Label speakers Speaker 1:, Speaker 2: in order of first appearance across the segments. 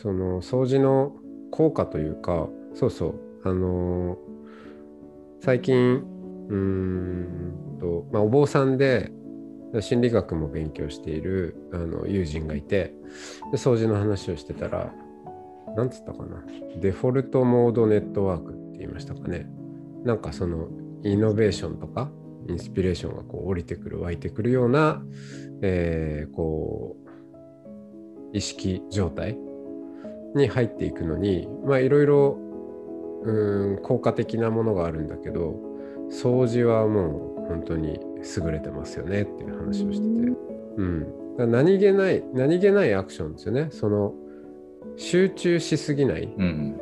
Speaker 1: その掃除の効果というかそうそうあのー最近うんと、まあ、お坊さんで心理学も勉強しているあの友人がいてで掃除の話をしてたらなんつったかなデフォルトモードネットワークって言いましたかね。なんかそのイノベーションとかインスピレーションがこう降りてくる湧いてくるような、えーこう意識状態に入っていくのにまあいろいろうーん効果的なものがあるんだけど掃除はもう本当に優れてますよねっていう話をしてて、うん、何気ない何気ないアクションですよね。その集中しすぎない。
Speaker 2: うん。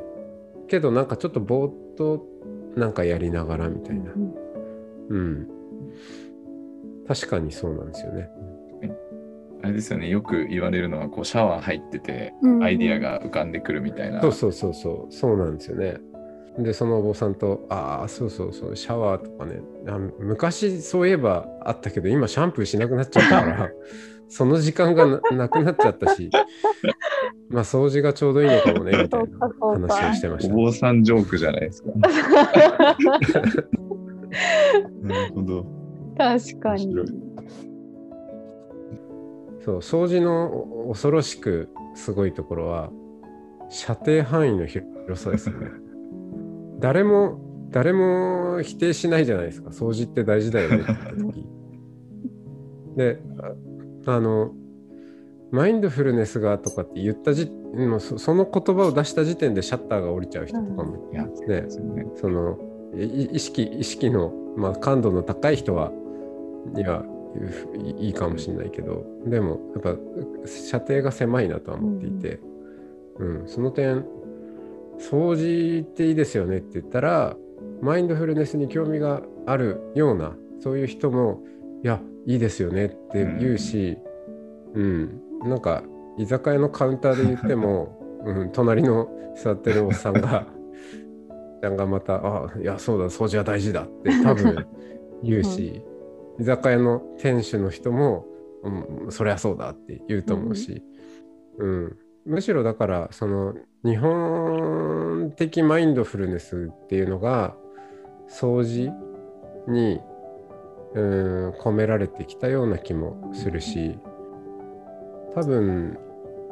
Speaker 1: けどなんかちょっとぼーっとなんかやりながらみたいな、うん、確かにそうなんですよね。
Speaker 2: あれですよね、よく言われるのは、こうシャワー入ってて、
Speaker 3: うん
Speaker 2: アイディアが浮かんでくるみたいな。
Speaker 1: そうそうそうそうそうなんですよね。でそのお坊さんと「ああそうそうそうシャワーとかねあ昔そういえばあったけど今シャンプーしなくなっちゃったから その時間がななくなっちゃったしまあ掃除がちょうどいいのかもねみたいな話をしてました。
Speaker 2: お坊さんジョークじゃないですか。なるほど。
Speaker 3: 確かに。
Speaker 1: そう掃除の恐ろしくすごいところは射程範囲の広さですよね。誰も誰も否定しないじゃないですか掃除って大事だよねって時。でああのマインドフルネスがとかって言ったじもうそその言葉を出した時点でシャッターが降りちゃう人とかも
Speaker 2: いや、そうですよね。
Speaker 1: そのい意識意識の、まあ、感度の高い人はにはいいいかもしれないけどでもやっぱ射程が狭いなとは思っていて、うん。その点掃除っていいですよねって言ったらマインドフルネスに興味があるようなそういう人もいやいいですよねって言うし、うん。なんか居酒屋のカウンターで言っても、うん、隣の座ってるおっさんがちゃんがまた「あいやそうだ掃除は大事だ」って多分言うし、居酒屋の店主の人も「うん、そりゃそうだ」って言うと思うし、うん。むしろだからその日本的マインドフルネスっていうのが掃除にうん込められてきたような気もするし多分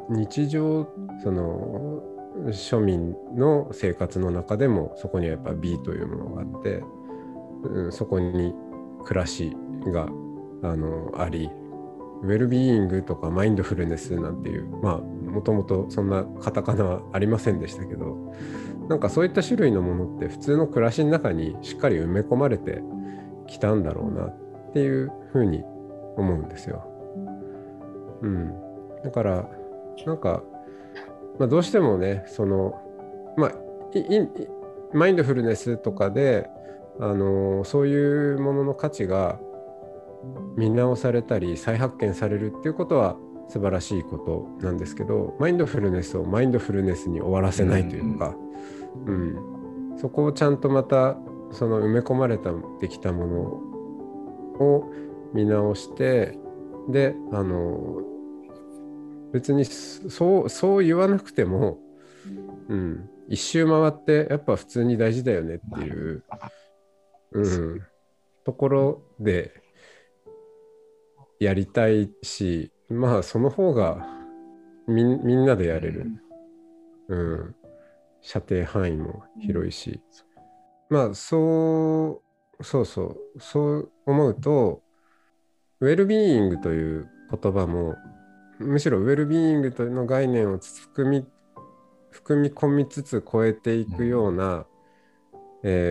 Speaker 1: 日常その庶民の生活の中でもそこにはやっぱ美というものがあって、うん、そこに暮らしがあのありウェルビーイングとかマインドフルネスなんていうまあもともとそんなカタカナはありませんでしたけどなんかそういった種類のものって普通の暮らしの中にしっかり埋め込まれてきたんだろうなっていうふうに思うんですよ。うん、だからなんか、まあ、どうしてもねそのまあいいマインドフルネスとかであのそういうものの価値が見直されたり再発見されるっていうことは素晴らしいことなんですけどマインドフルネスをマインドフルネスに終わらせないというか、うん。そこをちゃんとまたその埋め込まれたできたものを見直してであの別にそうそう言わなくても、うん、一周回ってやっぱ普通に大事だよねっていう、うん、ところでやりたいしまあその方がみみんなでやれる、うん、射程範囲も広いし、まあそうそうそう。そう思うとウェルビーイングという言葉もむしろウェルビーイングというの概念を含み含み込みつつ超えていくような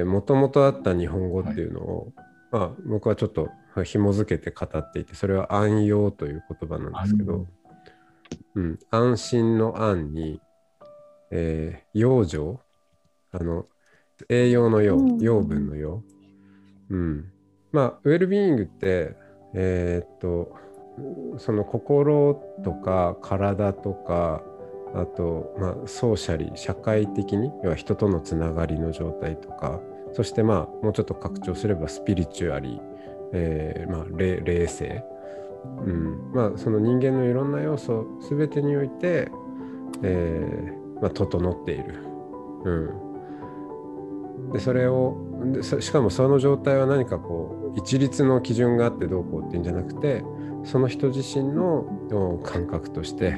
Speaker 1: もともとあった日本語っていうのを、はい、まあ、僕はちょっと紐付けて語っていてそれは安養という言葉なんですけど、うん、安心の安に、えー、養生？あの栄養の養、養分の養、うん、まあウェルビーイングってえー、っとその心とか体とかあと、まあ、ソーシャリ社会的に要は人とのつながりの状態とかそしてまあもうちょっと拡張すればスピリチュアリー、えーまあ、霊性、うん。まあ、その人間のいろんな要素全てにおいてえーまあ、整っている。うん、でそれをでしかもその状態は何かこう一律の基準があってどうこうっていうんじゃなくてその人自身の感覚として、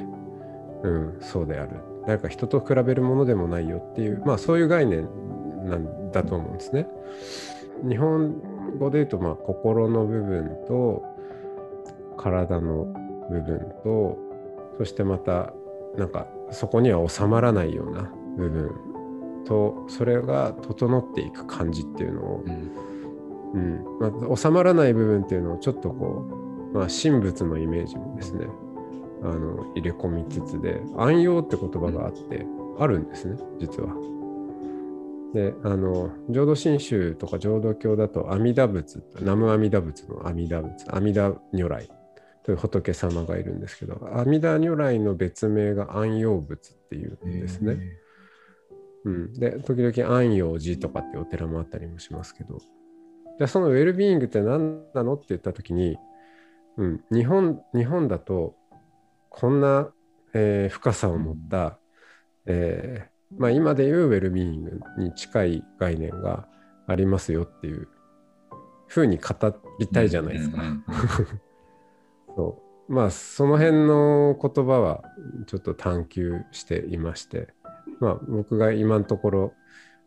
Speaker 1: うん、そうである。なんか人と比べるものでもないよっていう、まあ、そういう概念なんだと思うんですね。日本語で言うと、まあ、心の部分と体の部分とそしてまたなんかそこには収まらないような部分とそれが整っていく感じっていうのを、うん。うん。まあ、収まらない部分っていうのをちょっとこう、まあ、神仏のイメージもですねあの入れ込みつつで安養って言葉があって、あるんですね実は。であの浄土真宗とか浄土教だと阿弥陀仏南無阿弥陀仏の阿弥陀仏阿弥陀如来という仏様がいるんですけど阿弥陀如来の別名が安養仏っていうんですね。うん、で時々安養寺とかってお寺もあったりもしますけどじゃそのウェルビーイングって何なのって言った時に、うん、日本日本だとこんな、えー、深さを持った、えー、まあ、今でいうウェルビーイングに近い概念がありますよっていうふうに語りたいじゃないですか。そう。まあその辺の言葉はちょっと探求していましてまあ僕が今のところ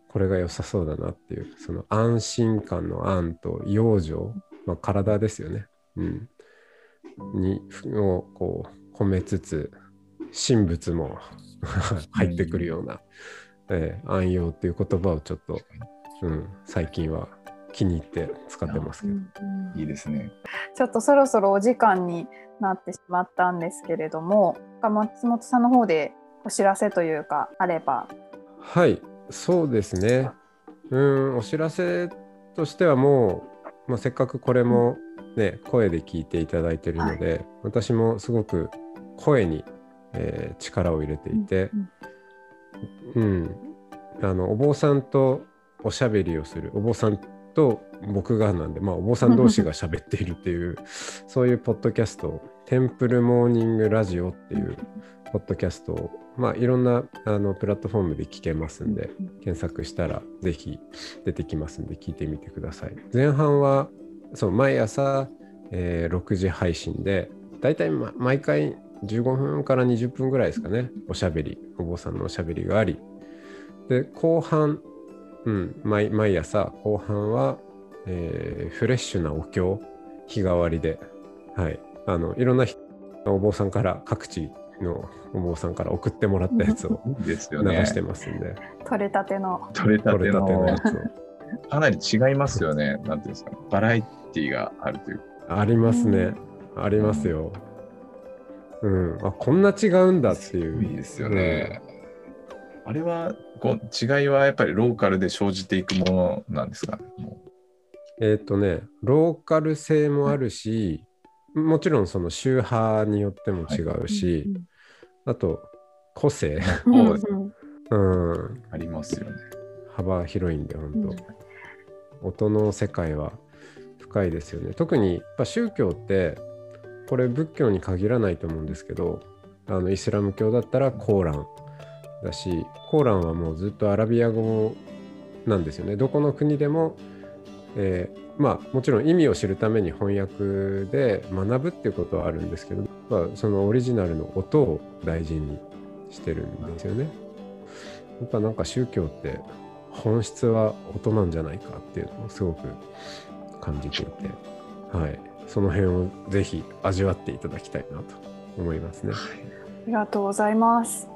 Speaker 1: これが良さそうだなっていうその安心感の安と養生、まあ、体ですよね、うん、にをこう褒めつつ神仏も入ってくるような、えー、安養っていう言葉をちょっと、うん、最近は気に入って使ってますけど、
Speaker 2: いいですね。
Speaker 3: ちょっとそろそろお時間になってしまったんですけれども松本さんの方でお知らせというかあれば。
Speaker 1: はいそうですね。うんお知らせとしてはもう、まあ、せっかくこれもね、声で聞いていただいてるので、はい、私もすごく声に、えー、力を入れていて、うん、うん、あのお坊さんとおしゃべりをする。お坊さんと僕がなんで、まあ、お坊さん同士が喋っているっていう そういうポッドキャストテンプルモーニングラジオっていうポッドキャストを、まあ、いろんなあのプラットフォームで聞けますんで検索したらぜひ出てきますんで聞いてみてください。前半はそう毎朝、えー、6時配信でだいたい毎回15分から20分ぐらいですかね。おしゃべり。お坊さんのおしゃべりがあり。で後半。うん、毎毎朝後半は、えー、フレッシュなお経。日替わりで、はい、あのいろんなお坊さんから各地のお坊さんから送ってもらったやつを流してますんで。
Speaker 3: ね、取れたての。
Speaker 2: 取れたてのやつを。かなり違いますよね。なんていうんですか、バラエティーがあるという
Speaker 1: ありますね。ありますよ。うん、あこんな違うんだっていう。
Speaker 2: いいですよね。うん、あれはこう違いはやっぱりローカルで生じていくものなんですか、
Speaker 1: えっ、とね、ローカル性もあるし、もちろんその宗派によっても違うし、はい、あと個性。
Speaker 2: うん、ありますよね。
Speaker 1: 幅広いんで、本当、うん、音の世界は深いですよね。特にやっぱ宗教って、これ仏教に限らないと思うんですけど、あのイスラム教だったらコーランだしコーランはもうずっとアラビア語なんですよね。どこの国でも、えー、まあもちろん意味を知るために翻訳で学ぶっていうことはあるんですけど、まあ、そのオリジナルの音を大事にしてるんですよね。やっぱなんか宗教って本質は音なんじゃないかっていうのをすごく感じていて、はい、その辺をぜひ味わっていただきたいなと思いますね。
Speaker 3: ありがとうございます。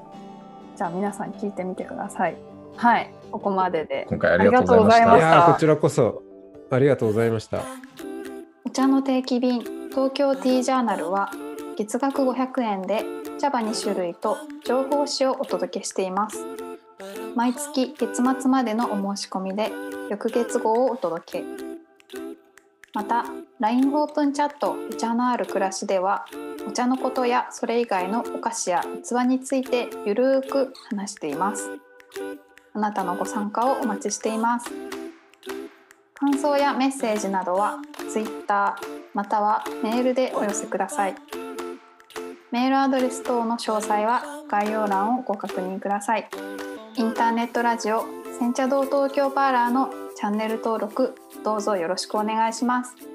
Speaker 3: じゃあ皆さん聞いてみてください。はい、ここまでで。
Speaker 2: 今回ありがとうございました。
Speaker 1: したこちらこそありがとうございました。
Speaker 3: お茶の定期便東京ティージャーナルは月額500円で茶葉2種類と情報誌をお届けしています。毎月月末までのお申し込みで翌月号をお届け。また LINE オープンチャットお茶のある暮らしではお茶のことやそれ以外のお菓子や器についてゆるーく話しています。あなたのご参加をお待ちしています。感想やメッセージなどは Twitter またはメールでお寄せください。メールアドレス等の詳細は概要欄をご確認ください。インターネットラジオ煎茶堂東京パーラーのチャンネル登録どうぞよろしくお願いします。